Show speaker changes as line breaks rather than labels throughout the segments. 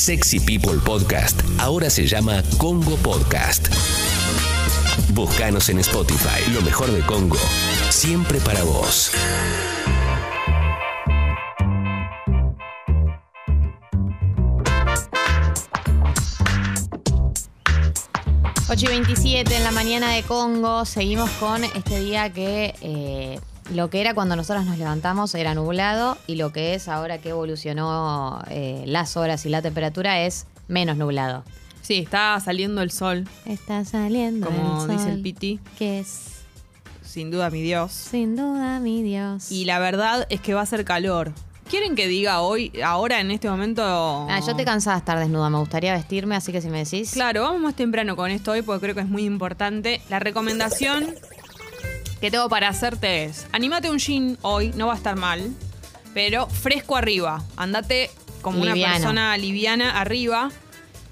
Sexy People Podcast ahora se llama Congo Podcast. Búscanos en Spotify, lo mejor de Congo, siempre para vos.
Ocho y 27 en la mañana de Congo. Seguimos con este día que eh, lo que era cuando nosotros nos levantamos era nublado y lo que es ahora que evolucionó eh, las horas y la temperatura es menos nublado.
Sí, está saliendo el sol,
Está saliendo
como
el
dice el Piti.
Que es
Sin duda, mi Dios.
sin duda mi Dios.
Y la verdad es que va a ser calor. ¿Quieren que diga hoy, ahora, en este momento?
Ah, yo te cansada de estar desnuda, me gustaría vestirme, así que si me decís.
Claro, vamos más temprano con esto hoy porque creo que es muy importante. La recomendación que tengo para hacerte es, animate un jean hoy, no va a estar mal, pero fresco arriba. Andate como una persona liviana arriba.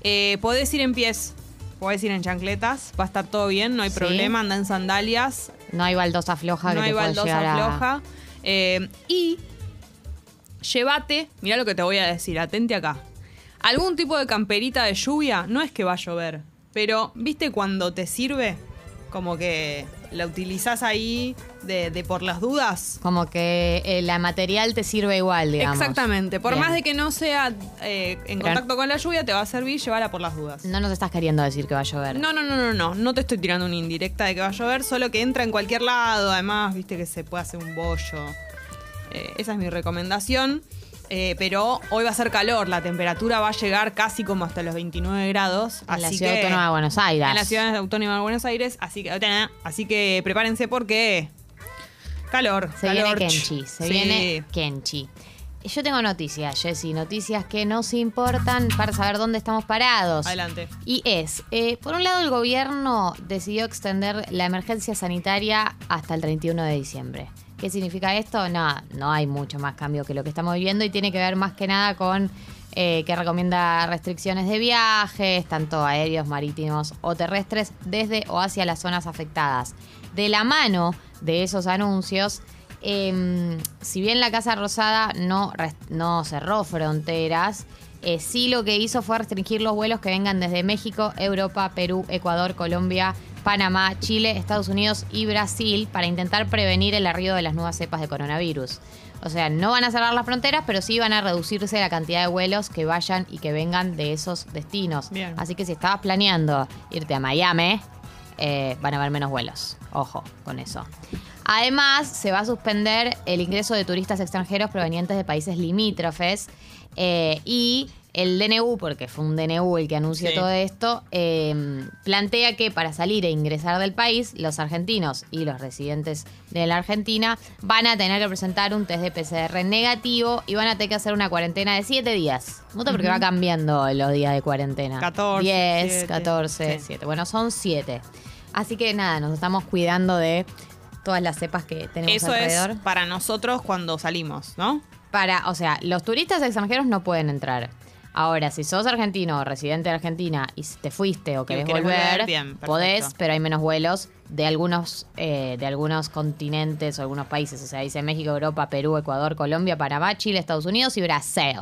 Eh, podés ir en pies, podés ir en chancletas, va a estar todo bien, no hay
Sí.
problema, anda en sandalias,
No hay baldosa floja
no
que
hay
te
baldosa
a-
floja. Eh, y llévate, mira lo que te voy a decir, atente acá. Algún tipo de camperita de lluvia, no es que va a llover, pero ¿viste cuando te sirve? Como que la utilizás ahí de, de por las dudas.
Como que eh, la material te sirve igual, digamos.
Exactamente, por
Bien.
más de que no sea eh, en
Pero-
contacto con la lluvia, te va a servir, llévala por las dudas.
No nos estás queriendo decir que va a llover.
No, no, no, no, no. No te estoy tirando una indirecta de que va a llover, solo que entra en cualquier lado. Además, viste que se puede hacer un bollo. Eh, esa es mi recomendación. Eh, pero hoy va a ser calor, la temperatura va a llegar casi como hasta los 29 grados.
En la
así
ciudad
que-
autónoma de Buenos Aires.
En la ciudad autónoma de Buenos Aires, así que, así que prepárense porque calor.
Se viene. Kenchi, se
Sí.
viene Kenchi. Yo tengo noticias, Jessy, noticias que nos importan para saber dónde estamos parados.
Adelante.
Y es, eh, por un lado el gobierno decidió extender la emergencia sanitaria hasta el 31 de diciembre. ¿Qué significa esto? No, no hay mucho más cambio que lo que estamos viviendo y tiene que ver más que nada con eh, que recomienda restricciones de viajes, tanto aéreos, marítimos o terrestres, desde o hacia las zonas afectadas. De la mano de esos anuncios, eh, si bien la Casa Rosada no, no cerró fronteras, eh, sí lo que hizo fue restringir los vuelos que vengan desde México, Europa, Perú, Ecuador, Colombia, Panamá, Chile, Estados Unidos y Brasil para intentar prevenir el arribo de las nuevas cepas de coronavirus. O sea, no van a cerrar las fronteras, pero sí van a reducirse la cantidad de vuelos que vayan y que vengan de esos destinos.
Bien.
Así que si estabas planeando irte a Miami, eh, van a haber menos vuelos. Ojo con eso. Además, se va a suspender el ingreso de turistas extranjeros provenientes de países limítrofes eh, y el DNU, porque fue un DNU el que anunció
Sí.
todo esto, eh, plantea que para salir e ingresar del país, los argentinos y los residentes de la Argentina van a tener que presentar un test de PCR negativo y van a tener que hacer una cuarentena de 7 días. Mucho porque va cambiando los días de cuarentena.
14,
10,
siete.
14,
Sí.
7. Bueno, son 7. Así que nada, nos estamos cuidando de todas las cepas que tenemos
Eso
alrededor.
es para nosotros cuando salimos, ¿no?
Para, o sea, los turistas extranjeros no pueden entrar. Ahora, si sos argentino o residente de Argentina y te fuiste o querés
querés
volver,
volver, bien,
podés, pero hay menos vuelos de algunos, eh, de algunos continentes o algunos países. O sea, dice México, Europa, Perú, Ecuador, Colombia, Panamá, Chile, Estados Unidos y Brasil.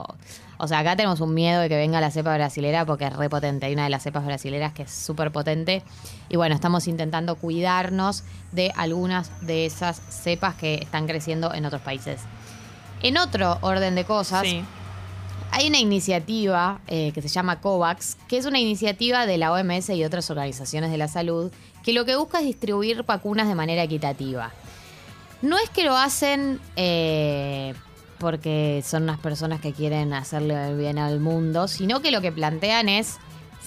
O sea, acá tenemos un miedo de que venga la cepa brasilera porque es re potente. Hay una de las cepas brasileras que es súper potente. Y bueno, estamos intentando cuidarnos de algunas de esas cepas que están creciendo en otros países. En otro orden de cosas,
Sí.
hay una iniciativa eh, que se llama COVAX, que es una iniciativa de la OMS y otras organizaciones de la salud, que lo que busca es distribuir vacunas de manera equitativa. No es que lo hacen eh, porque son unas personas que quieren hacerle el bien al mundo, sino que lo que plantean es,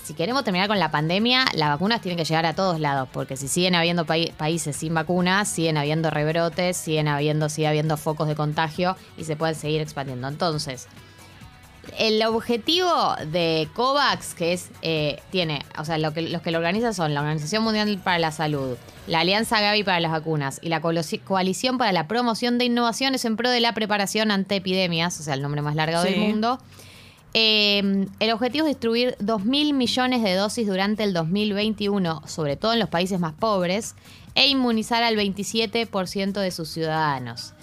si queremos terminar con la pandemia, las vacunas tienen que llegar a todos lados, porque si siguen habiendo países sin vacunas, siguen habiendo rebrotes, siguen habiendo, sigue habiendo focos de contagio y se pueden seguir expandiendo. Entonces, el objetivo de COVAX, que es, eh, tiene, o sea, lo que, los que lo organizan son la Organización Mundial para la Salud, la Alianza Gavi para las Vacunas y la Coalición para la Promoción de Innovaciones en pro de la preparación ante epidemias, o sea, el nombre más largo del mundo. Eh, el objetivo es distribuir 2.000 millones de dosis durante el 2021, sobre todo en los países más pobres, e inmunizar al 27% de sus ciudadanos.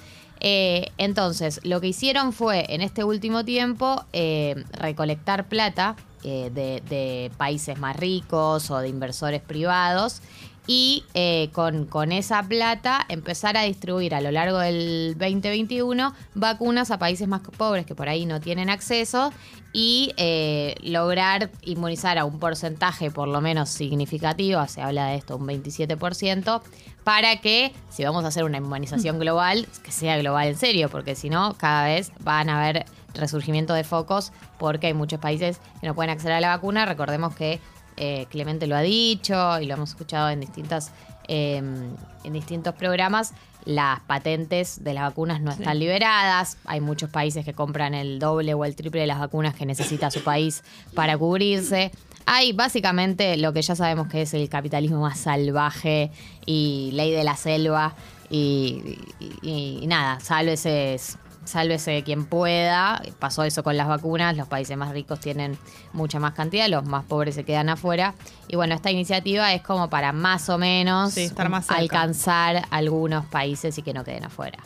Eh, entonces, lo que hicieron fue, en este último tiempo, eh, recolectar plata eh, de, de países más ricos o de inversores privados y eh, con, con esa plata empezar a distribuir a lo largo del 2021 vacunas a países más pobres que por ahí no tienen acceso y eh, lograr inmunizar a un porcentaje por lo menos significativo, se habla de esto, un 27%, para que si vamos a hacer una inmunización global, que sea global en serio, porque si no, cada vez van a haber resurgimiento de focos porque hay muchos países que no pueden acceder a la vacuna. Recordemos que eh, Clemente lo ha dicho y lo hemos escuchado en distintas eh, en distintos programas. Las patentes de las vacunas no están liberadas. Hay muchos países que compran el doble o el triple de las vacunas que necesita su país para cubrirse. Hay básicamente lo que ya sabemos que es el capitalismo más salvaje y ley de la selva. Y, y- y nada, sálvese, sálvese quien pueda. Pasó eso con las vacunas. Los países más ricos tienen mucha más cantidad, los más pobres se quedan afuera. Y bueno, esta iniciativa es como para más o menos
Sí, estar más cerca.
alcanzar algunos países y que no queden afuera.